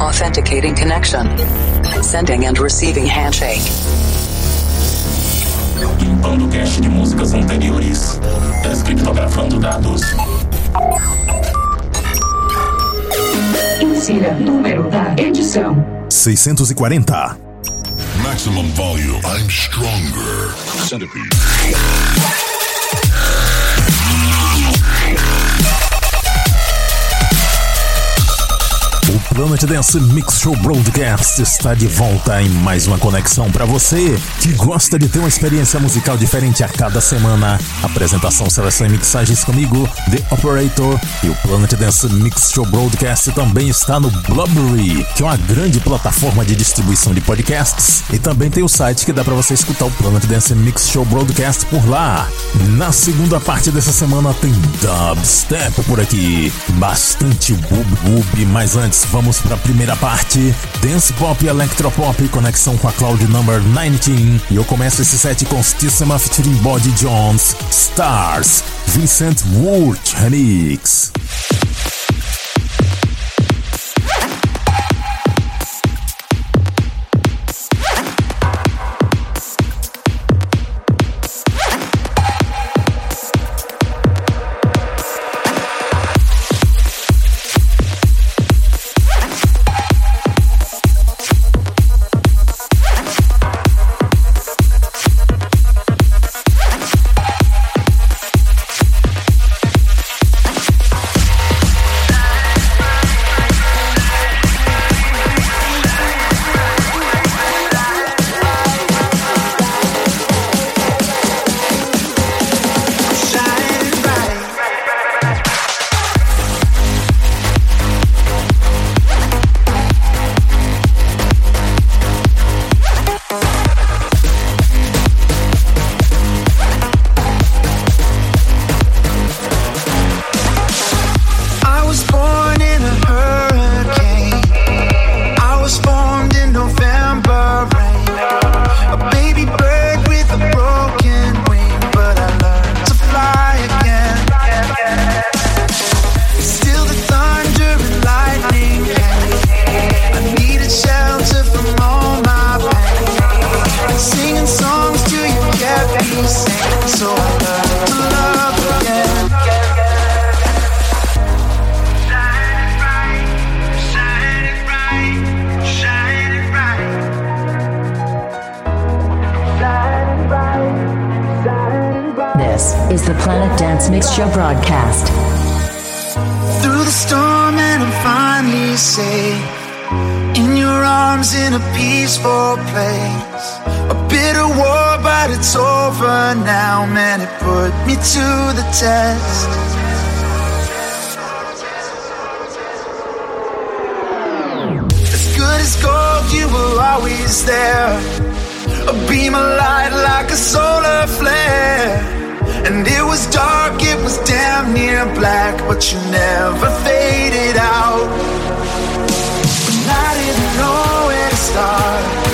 Authenticating connection. Sending and receiving handshake. Limpando cache de músicas anteriores. Descriptografando tá dados. Insira número da edição: 640. Maximum volume. I'm stronger. Centipede. programa de dance Mix Show Broadcast está de volta em mais uma conexão para você que gosta de ter uma experiência musical diferente a cada semana. Apresentação, seleção e mixagens comigo, The Operator e o Planet Dance Mix Show Broadcast também está no Blubbery, que é uma grande plataforma de distribuição de podcasts e também tem o site que dá para você escutar o Planet Dance Mix Show Broadcast por lá. Na segunda parte dessa semana tem dubstep por aqui, bastante boob boob, mas antes vamos Vamos para a primeira parte: Dance Pop e Electropop, conexão com a Cloud Number 19. E eu começo esse set com Stissima featuring Body Jones, Stars, Vincent Wood Remix. like a solar flare. And it was dark, it was damn near black, but you never faded out. And I didn't know where to start.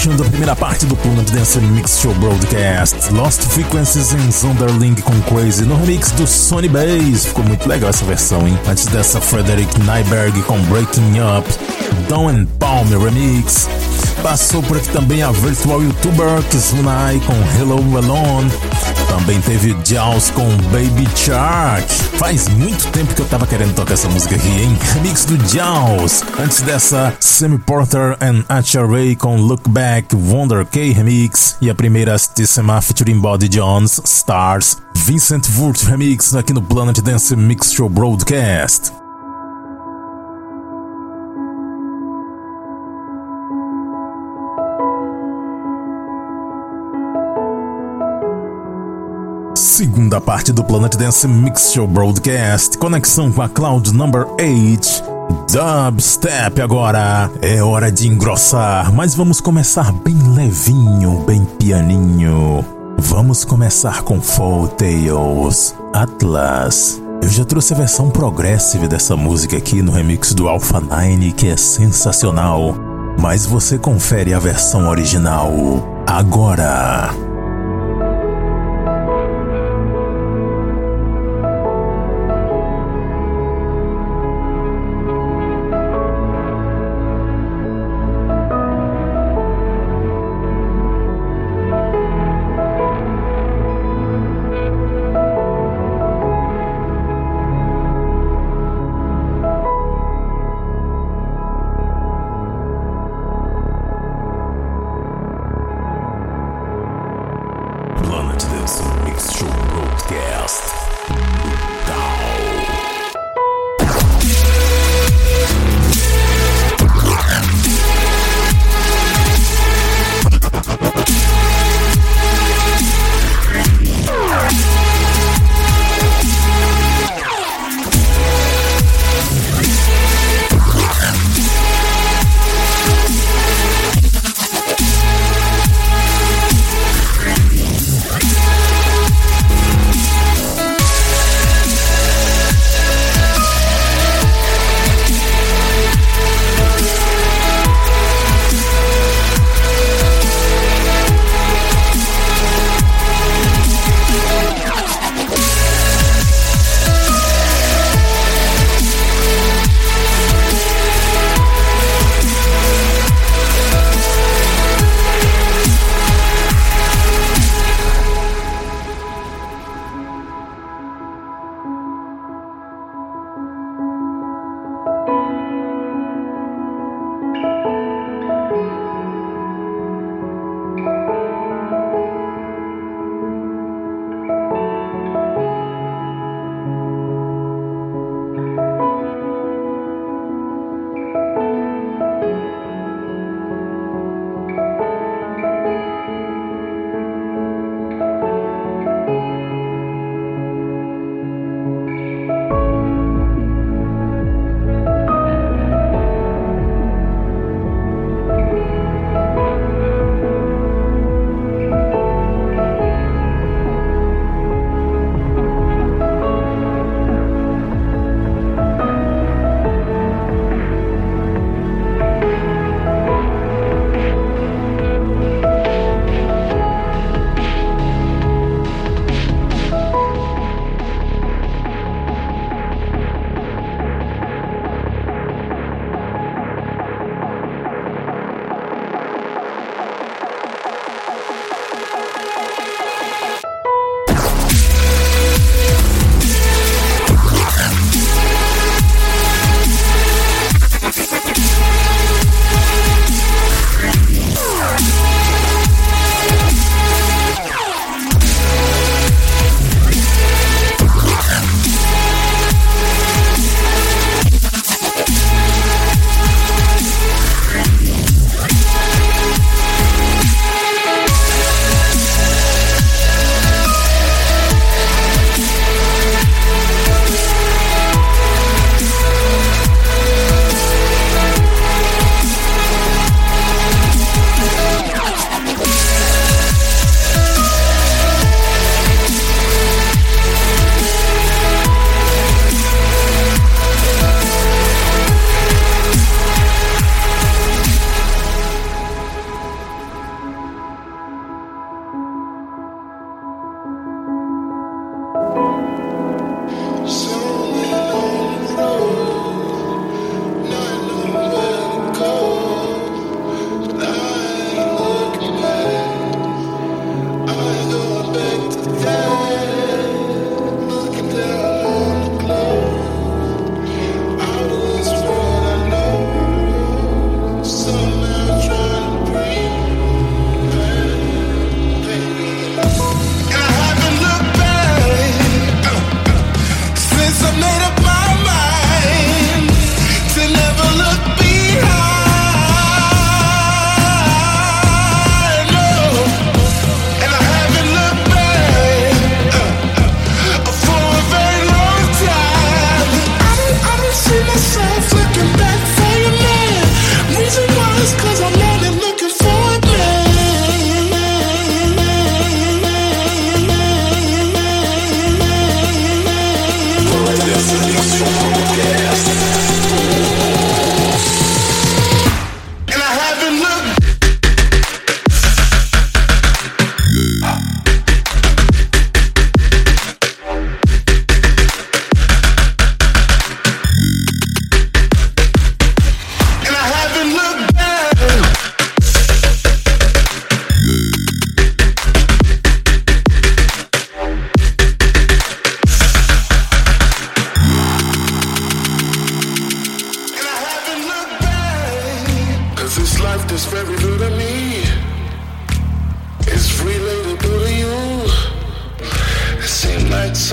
fechando a primeira parte do Planet Dance Mix Show Broadcast. Lost Frequencies em Zonderling com Crazy no remix do Sony Bass. Ficou muito legal essa versão, hein? Antes dessa, Frederick Nyberg com Breaking Up. Don and Palmer Remix. Passou por aqui também a virtual youtuber Kizunai com Hello Alone. Também teve Jaws com Baby Shark. Faz muito tempo que eu tava querendo tocar essa música aqui, hein? remix do Jaws. Antes dessa, Sammy Porter and Asha Ray com Look Back Wonder K Remix. E a primeira, Stissima featuring Body Jones, Stars, Vincent Wurt Remix aqui no Planet Dance Mix Show Broadcast. Segunda parte do Planet Dance Mix Show Broadcast. Conexão com a Cloud Number 8. Dubstep agora. É hora de engrossar, mas vamos começar bem levinho, bem pianinho. Vamos começar com Fall Tales Atlas. Eu já trouxe a versão progressive dessa música aqui no remix do Alpha 9, que é sensacional. Mas você confere a versão original agora.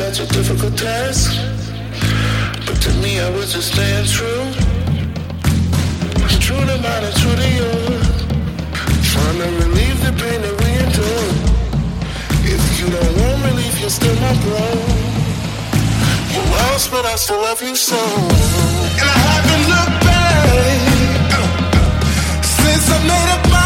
such a difficult task. But to me, I was just staying true. True to mine and true to you. Trying to relieve the pain that we endure. If you don't want relief, you're still my bro. You lost, but I still love you so. And I haven't looked back since I made up my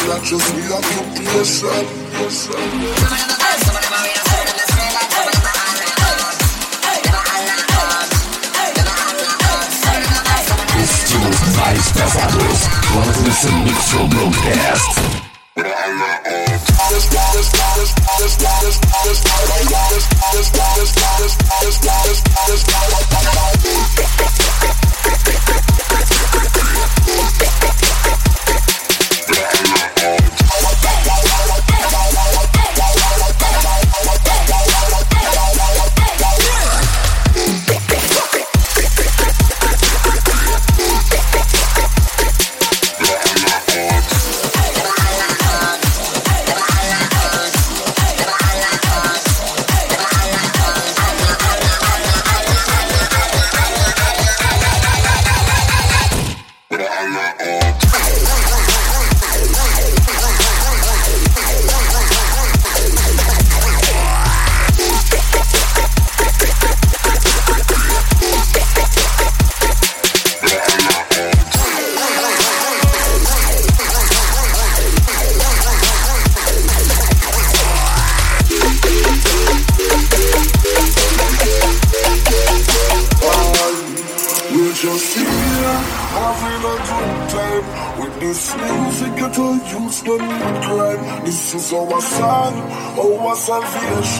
This just need a new patient. Mais pesados, transmissão Mixo Broadcast.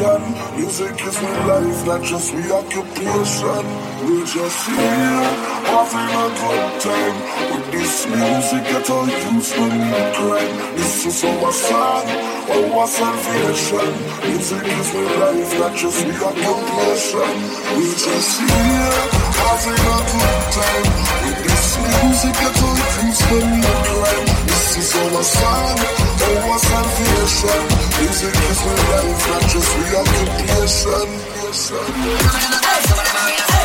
passion. Music is my life, not just my occupation. We're just here, having a good time. With this music, get all used to me crime. This is our song, our salvation. Music is my life, not just my occupation. We're just here, having a good time. With the music I do it things for me to blend This is our song, our salvation Music is my life, not just the Hey!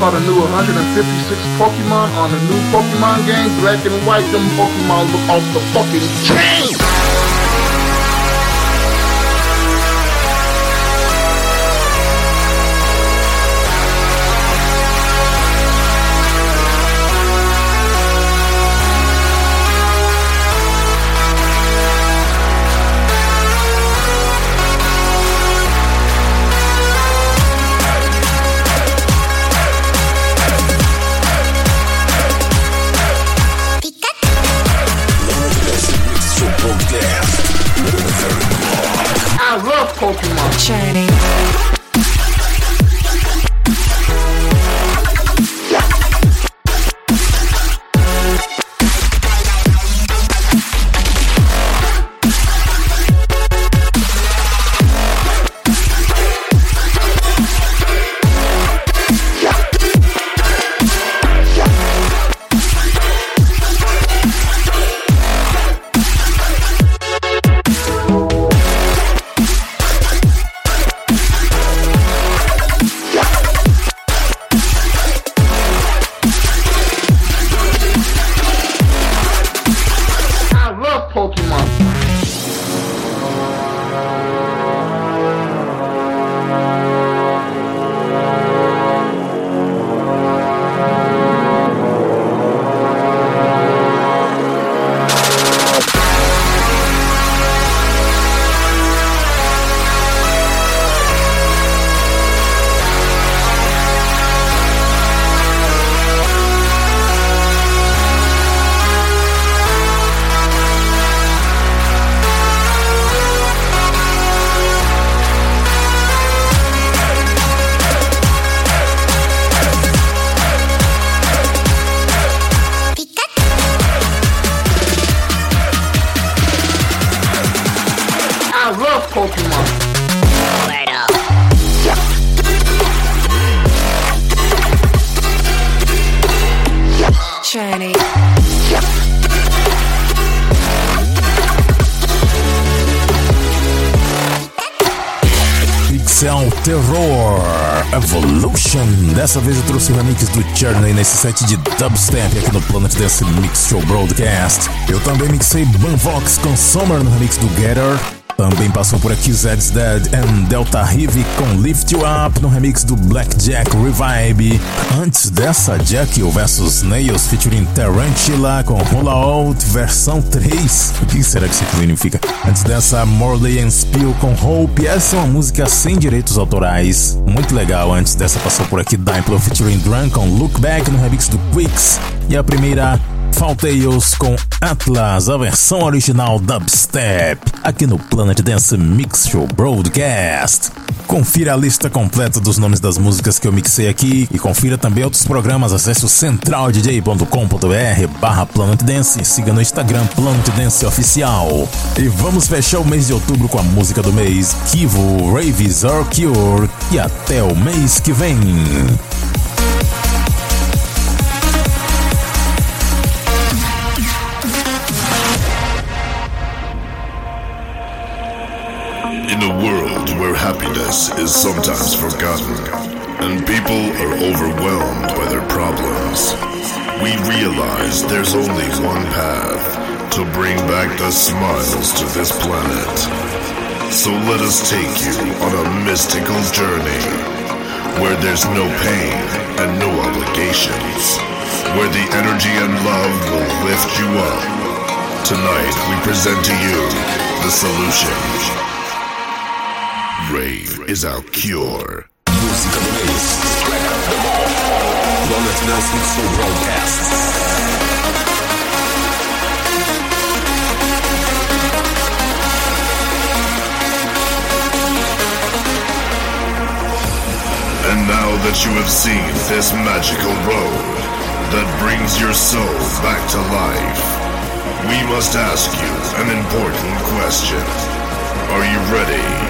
caught a new 156 Pokemon on a new Pokemon game. Black and white, them Pokemon look off the fucking chain. esse remix do Journey nesse set de dubstep aqui no Planet Dance Mix Show Broadcast. Eu também mixei Banvox com Summer no remix do Getter também passou por aqui Zed's Dead and Delta Heavy com Lift You Up no remix do Blackjack Revive. Antes dessa, Jackie vs Nails featuring Tarantula com Roll Out versão 3. O que será que isso significa? Antes dessa, Morley and Spill com Hope. Essa é uma música sem direitos autorais. Muito legal. Antes dessa, passou por aqui Diplo featuring Drunk com Look Back no remix do Quicks. E a primeira Falteios com Atlas, a versão original dubstep, aqui no Planet Dance Mix Show Broadcast. Confira a lista completa dos nomes das músicas que eu mixei aqui e confira também outros programas. Acesse o centraldj.com.br barra Planet Dance e siga no Instagram Planet Dance Oficial. E vamos fechar o mês de outubro com a música do mês, Kivo Raves Are Cure e até o mês que vem. happiness is sometimes forgotten, and people are overwhelmed by their problems. We realize there's only one path to bring back the smiles to this planet. So let us take you on a mystical journey where there's no pain and no obligations, where the energy and love will lift you up. Tonight, we present to you the solution. Rave is our cure. Music of the base, strength of them all. Planet Nelson Soul Broadcasts. And now that you have seen this magical road that brings your soul back to life, we must ask you an important question. Are you ready?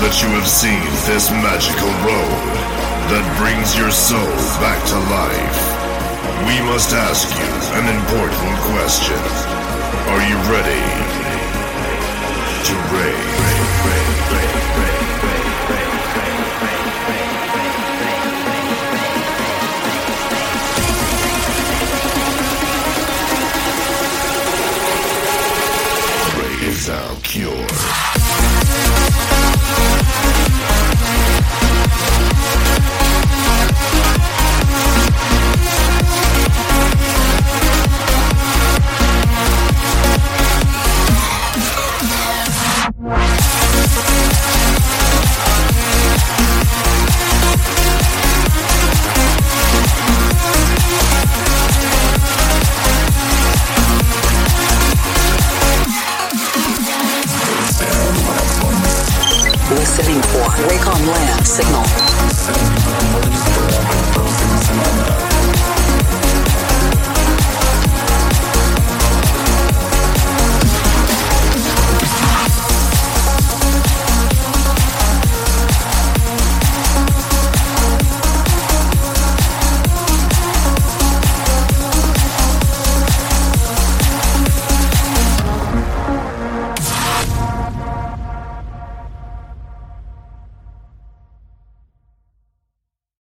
that you have seen this magical road that brings your soul back to life, we must ask you an important question. Are you ready to rave? is our cure. signal.